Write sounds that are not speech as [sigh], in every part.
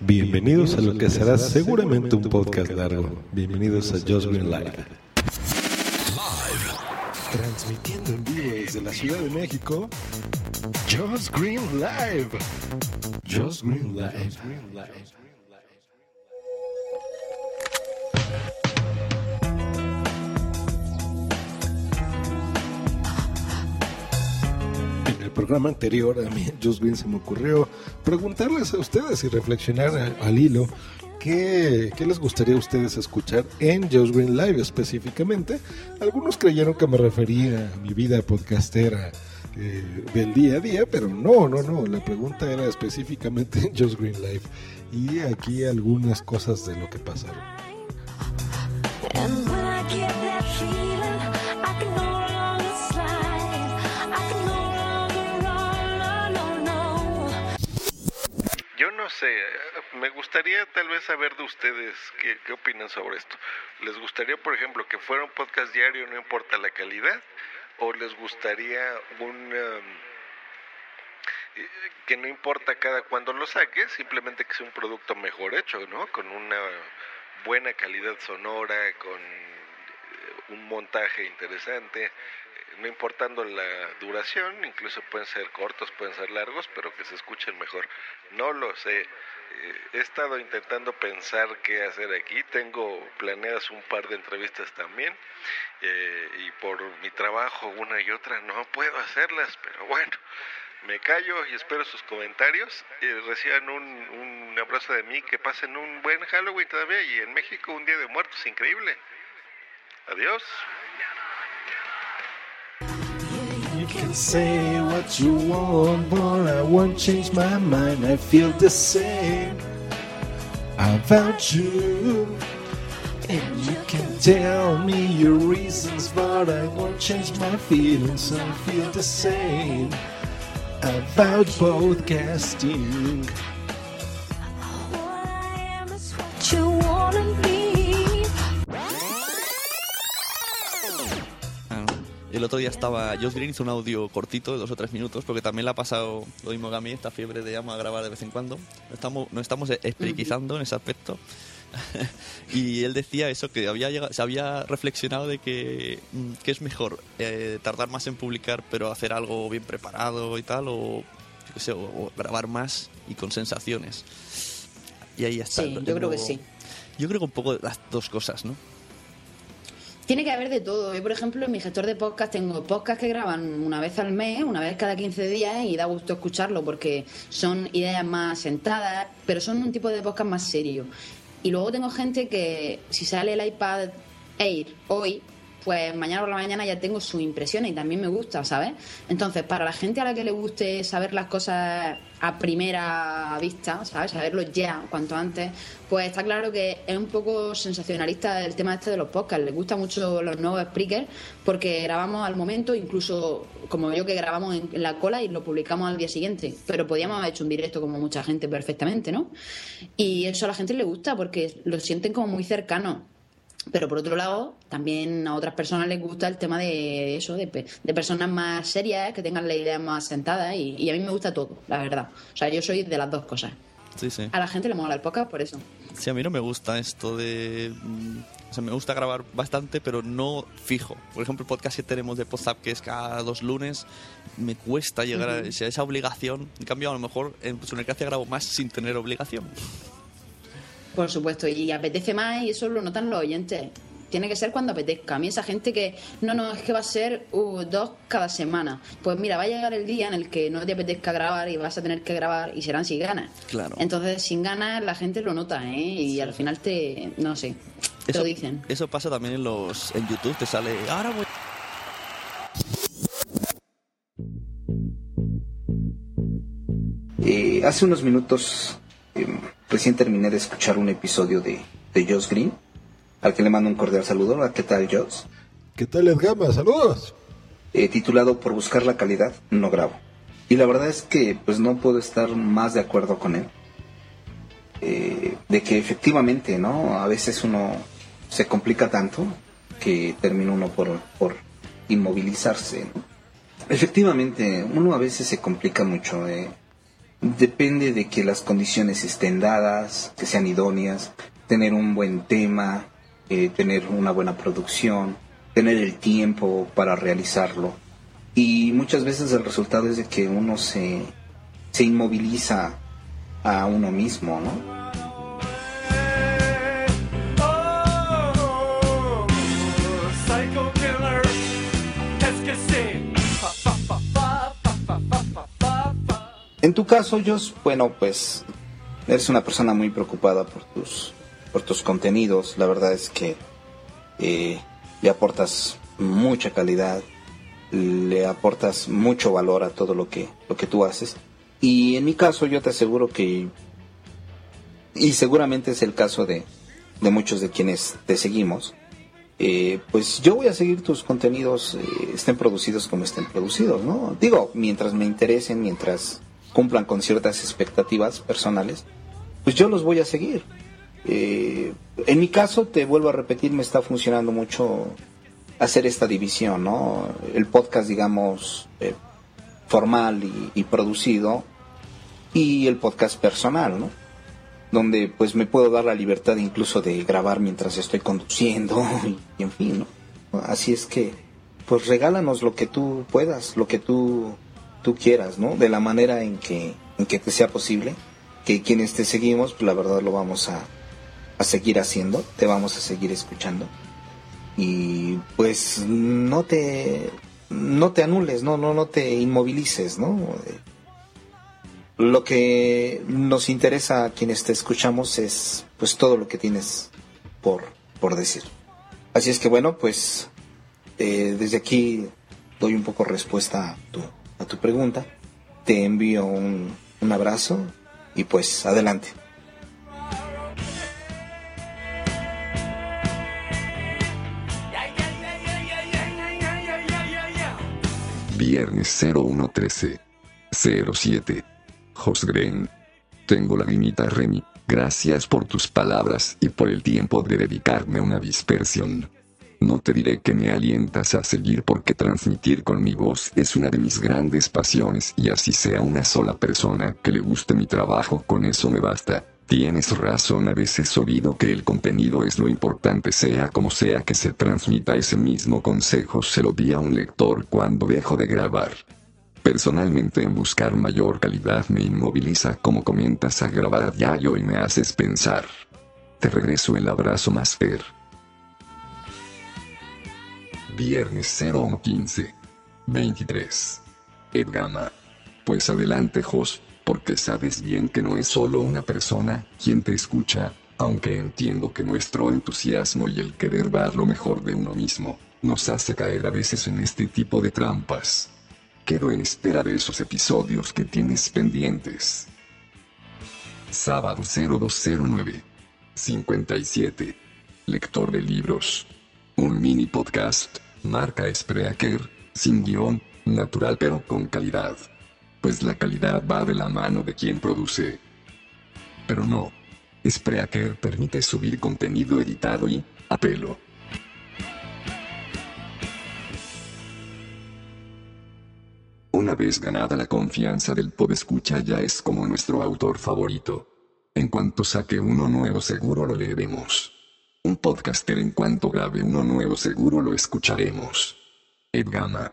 Bienvenidos a lo que será seguramente un podcast largo. Bienvenidos a Just Green Live. Transmitiendo en vivo desde la Ciudad de México. Just Green Live. Just Green Live. Programa anterior, a mí, [laughs] Just Green, se me ocurrió preguntarles a ustedes y reflexionar al hilo ¿Qué, ¿Qué, les gustaría a ustedes escuchar en Just Green Live específicamente? Algunos creyeron que me refería a mi vida podcastera eh, del día a día, pero no, no, no. La pregunta era específicamente [laughs] en Just Green Live. Y aquí algunas cosas de lo que pasaron. Sé, me gustaría tal vez saber de ustedes qué, opinan sobre esto. ¿Les gustaría, por ejemplo, que fuera un podcast diario, no importa la calidad? ¿O les gustaría un... Um, que no importa cada cuando lo saques, simplemente que sea un producto mejor hecho, ¿no? Con una buena calidad sonora, con un montaje interesante, no importando la duración, incluso pueden ser cortos, pueden ser largos, pero que se escuchen mejor. No lo sé. he estado intentando pensar qué hacer aquí. Tengo planeadas un par de entrevistas también. Eh, y por mi trabajo, una y otra, no puedo hacerlas, pero bueno. Me callo y espero sus comentarios. Eh, reciban un, un abrazo de mí, que pasen un buen Halloween todavía y en México un Día de Muertos increíble. Adiós. You can say what you want, but I won't change my mind. I feel the same about you. And you can tell me your reasons, but I won't change my feelings. I feel the same about podcasting. El otro día estaba Josh Green, hizo un audio cortito de dos o tres minutos, porque también le ha pasado lo mismo que a mí, esta fiebre de llama a grabar de vez en cuando. Estamos, nos estamos esperiquizando en ese aspecto. [laughs] y él decía eso, que había llegado, se había reflexionado de que, que es mejor eh, tardar más en publicar, pero hacer algo bien preparado y tal, o, yo qué sé, o, o grabar más y con sensaciones. Y ahí está. Sí, yo creo que sí. Yo creo que un poco las dos cosas, ¿no? Tiene que haber de todo. Yo, por ejemplo, en mi gestor de podcast tengo podcasts que graban una vez al mes, una vez cada 15 días y da gusto escucharlo porque son ideas más sentadas, pero son un tipo de podcast más serio. Y luego tengo gente que si sale el iPad Air hoy, pues mañana por la mañana ya tengo sus impresiones y también me gusta, ¿sabes? Entonces, para la gente a la que le guste saber las cosas a primera vista, ¿sabes? Saberlo ya, cuanto antes, pues está claro que es un poco sensacionalista el tema este de los podcasts. Les gusta mucho los nuevos speakers porque grabamos al momento, incluso como yo que grabamos en, la cola y lo publicamos al día siguiente. Pero podíamos haber hecho un directo como mucha gente perfectamente, ¿no? Y eso a la gente le gusta porque lo sienten como muy cercano. Pero por otro lado, también a otras personas les gusta el tema de eso, de, de personas más serias, que tengan la idea más sentada y, y, a mí me gusta todo, la verdad. O sea, yo soy de las dos cosas. Sí, sí. A la gente le mola el podcast por eso. Sí, a mí no me gusta esto de... O sea, me gusta grabar bastante, pero no fijo. Por ejemplo, el podcast que tenemos de WhatsApp, que es cada dos lunes, me cuesta llegar uh -huh. a esa, esa obligación. En cambio, a lo mejor en Sonercacia grabo más sin tener obligación. Por supuesto, y apetece más y eso lo notan los oyentes. Tiene que ser cuando apetezca. A mí esa gente que, no, no, es que va a ser uh, dos cada semana. Pues mira, va a llegar el día en el que no te apetezca grabar y vas a tener que grabar y serán sin ganas. Claro. Entonces, sin ganas la gente lo nota, ¿eh? Y al final te, no sé, te eso, lo dicen. Eso pasa también en los en YouTube, te sale, ahora voy... Y hace unos minutos Em, recién terminé de escuchar un episodio de, de Joss Green, al que le mando un cordial saludo. ¿Qué tal, Joss? ¿Qué tal, Edgama? Saludos. Eh, titulado Por buscar la calidad, no grabo. Y la verdad es que pues no puedo estar más de acuerdo con él. Eh, de que efectivamente, ¿no? A veces uno se complica tanto que termina uno por, por inmovilizarse. Efectivamente, uno a veces se complica mucho. Eh. Depende de que las condiciones estén dadas, que sean idóneas, tener un buen tema, eh, tener una buena producción, tener el tiempo para realizarlo. Y muchas veces el resultado es de que uno se, se inmoviliza a uno mismo, ¿no? En tu caso, Jos, bueno, pues eres una persona muy preocupada por tus, por tus contenidos. La verdad es que eh, le aportas mucha calidad, le aportas mucho valor a todo lo que, lo que tú haces. Y en mi caso, yo te aseguro que, y seguramente es el caso de, de muchos de quienes te seguimos, eh, pues yo voy a seguir tus contenidos, eh, estén producidos como estén producidos, ¿no? Digo, mientras me interesen, mientras cumplan con ciertas expectativas personales, pues yo los voy a seguir. Eh, en mi caso, te vuelvo a repetir, me está funcionando mucho hacer esta división, ¿no? El podcast, digamos, eh, formal y, producido y el podcast personal, ¿no? Donde pues me puedo dar la libertad incluso de grabar mientras estoy conduciendo [laughs] y, en fin, ¿no? Así es que, pues regálanos lo que tú puedas, lo que tú tú quieras, ¿no? De la manera en que, en que te sea posible. Que quienes te seguimos, pues la verdad lo vamos a, a seguir haciendo, te vamos a seguir escuchando. Y pues no te, no te anules, no, no, no te inmovilices, ¿no? Lo que nos interesa a quienes te escuchamos es pues todo lo que tienes por, por decir. Así es que bueno, pues eh, desde aquí doy un poco respuesta a tu, a tu pregunta. Te envío un, un abrazo y pues adelante. Viernes 0113 07 Josgren. Tengo la limita Remy. Gracias por tus palabras y por el tiempo de dedicarme una dispersión. No te diré que me alientas a seguir porque transmitir con mi voz es una de mis grandes pasiones y así sea una sola persona que le guste mi trabajo, con eso me basta. Tienes razón, a veces oído que el contenido es lo importante, sea como sea que se transmita ese mismo consejo, se lo di a un lector cuando dejo de grabar. Personalmente en buscar mayor calidad me inmoviliza como comienzas a grabar a diario y me haces pensar. Te regreso el abrazo más. Viernes 015. 23. Edgama. Pues adelante, Jos, porque sabes bien que no es solo una persona quien te escucha, aunque entiendo que nuestro entusiasmo y el querer dar lo mejor de uno mismo, nos hace caer a veces en este tipo de trampas. Quedo en espera de esos episodios que tienes pendientes. Sábado 0209. 57. Lector de libros. Un mini podcast marca Spreaker, sin guion, natural pero con calidad. Pues la calidad va de la mano de quien produce. Pero no. Spreaker permite subir contenido editado y, a pelo. Una vez ganada la confianza del escucha ya es como nuestro autor favorito. En cuanto saque uno nuevo seguro lo leeremos. Un podcaster en cuanto grabe uno nuevo seguro lo escucharemos. Edgama.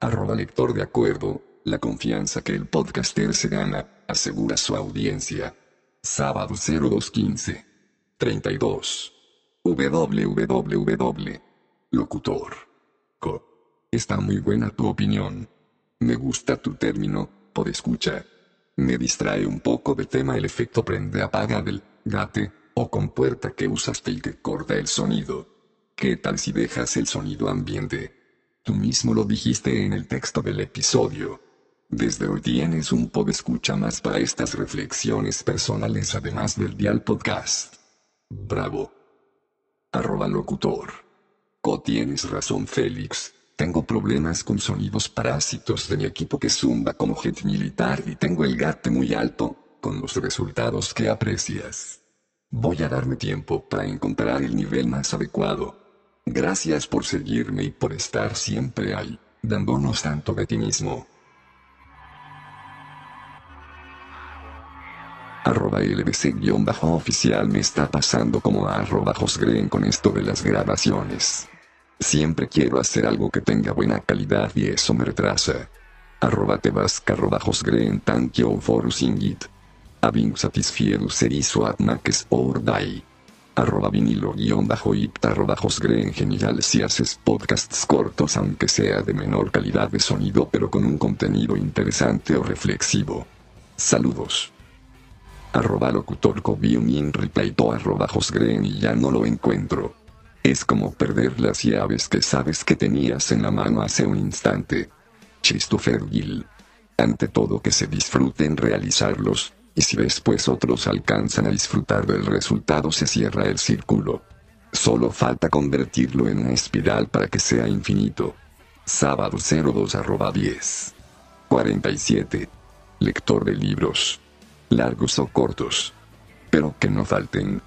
Arroba lector de acuerdo, la confianza que el podcaster se gana, asegura su audiencia. Sábado 0215. 32. www. Locutor. Está muy buena tu opinión. Me gusta tu término, por escucha. Me distrae un poco del tema el efecto prende apaga del gate o compuerta que usaste y que corta el sonido. ¿Qué tal si dejas el sonido ambiente? Tú mismo lo dijiste en el texto del episodio. Desde hoy tienes un pod escucha más para estas reflexiones personales además del Dial Podcast. Bravo. Arroba locutor. Co tienes razón Félix. Tengo problemas con sonidos parásitos de mi equipo que zumba como jet militar y tengo el gate muy alto, con los resultados que aprecias. Voy a darme tiempo para encontrar el nivel más adecuado. Gracias por seguirme y por estar siempre ahí, dándonos tanto de ti mismo. arroba LBC-oficial me está pasando como a arroba Josgren con esto de las grabaciones. Siempre quiero hacer algo que tenga buena calidad y eso me retrasa. Arroba tebasca arroba Josgren thank you for using it. Having satisfied serizo atmaques or die. Arroba vinilo guion bajo it arroba Josgren genial si haces podcasts cortos aunque sea de menor calidad de sonido pero con un contenido interesante o reflexivo. Saludos arroba locutor in replayto arroba Josgren y ya no lo encuentro. Es como perder las llaves que sabes que tenías en la mano hace un instante. Christopher Gill. Ante todo que se disfruten realizarlos, y si después otros alcanzan a disfrutar del resultado se cierra el círculo. Solo falta convertirlo en una espiral para que sea infinito. Sábado 02 arroba 10. 47. Lector de libros largos o cortos. Pero que no falten.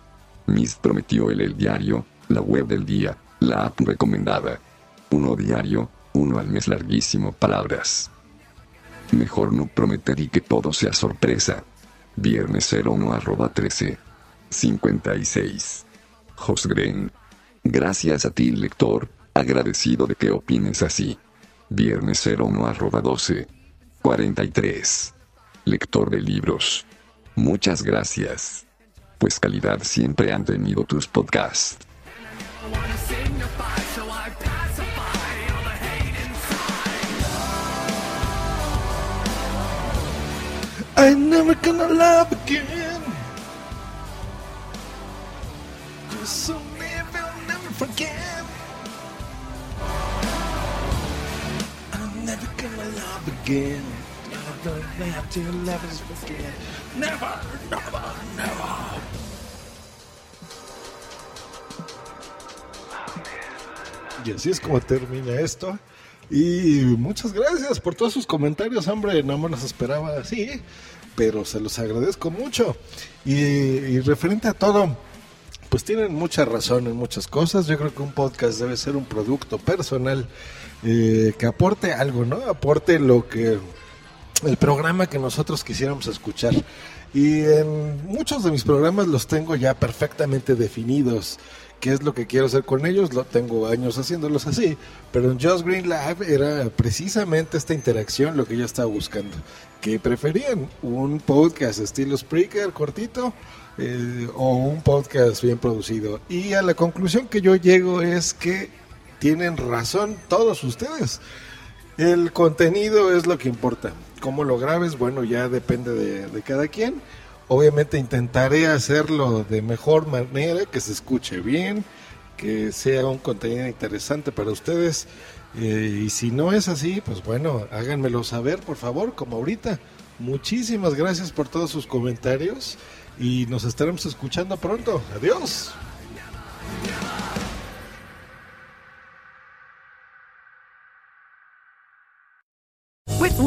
Miss prometió el diario, la web del día, la app recomendada. Uno diario, uno al mes larguísimo, palabras. Mejor no prometer y que todo sea sorpresa. Viernes 01 arroba 13. 56. Josgren. Gracias a ti, lector, agradecido de que opines así. Viernes 01 arroba 12. 43. Lector de libros. Muchas gracias. Pues calidad siempre han tenido tus podcasts. I never gonna love again. Just so never, never forget. I'm never gonna love again. Never, never, never forget. Never, never, never. Y así es como termina esto. Y muchas gracias por todos sus comentarios, hombre. No me los esperaba así, pero se los agradezco mucho. Y, y referente a todo, pues tienen mucha razón en muchas cosas. Yo creo que un podcast debe ser un producto personal eh, que aporte algo, ¿no? Aporte lo que el programa que nosotros quisiéramos escuchar. Y en muchos de mis programas los tengo ya perfectamente definidos. ¿Qué es lo que quiero hacer con ellos? Lo tengo años haciéndolos así. Pero en Just Green Live era precisamente esta interacción lo que yo estaba buscando. ¿Qué preferían? ¿Un podcast estilo Spreaker cortito? eh, o un podcast bien producido? Y a la conclusión que yo llego es que tienen razón todos ustedes. El contenido es lo que importa. Cómo lo grabes, bueno, ya depende de, de cada quien. Obviamente intentaré hacerlo de mejor manera, que se escuche bien, que sea un contenido interesante para ustedes. Eh, y si no es así, pues bueno, háganmelo saber, por favor, como ahorita. Muchísimas gracias por todos sus comentarios y nos estaremos escuchando pronto. Adiós.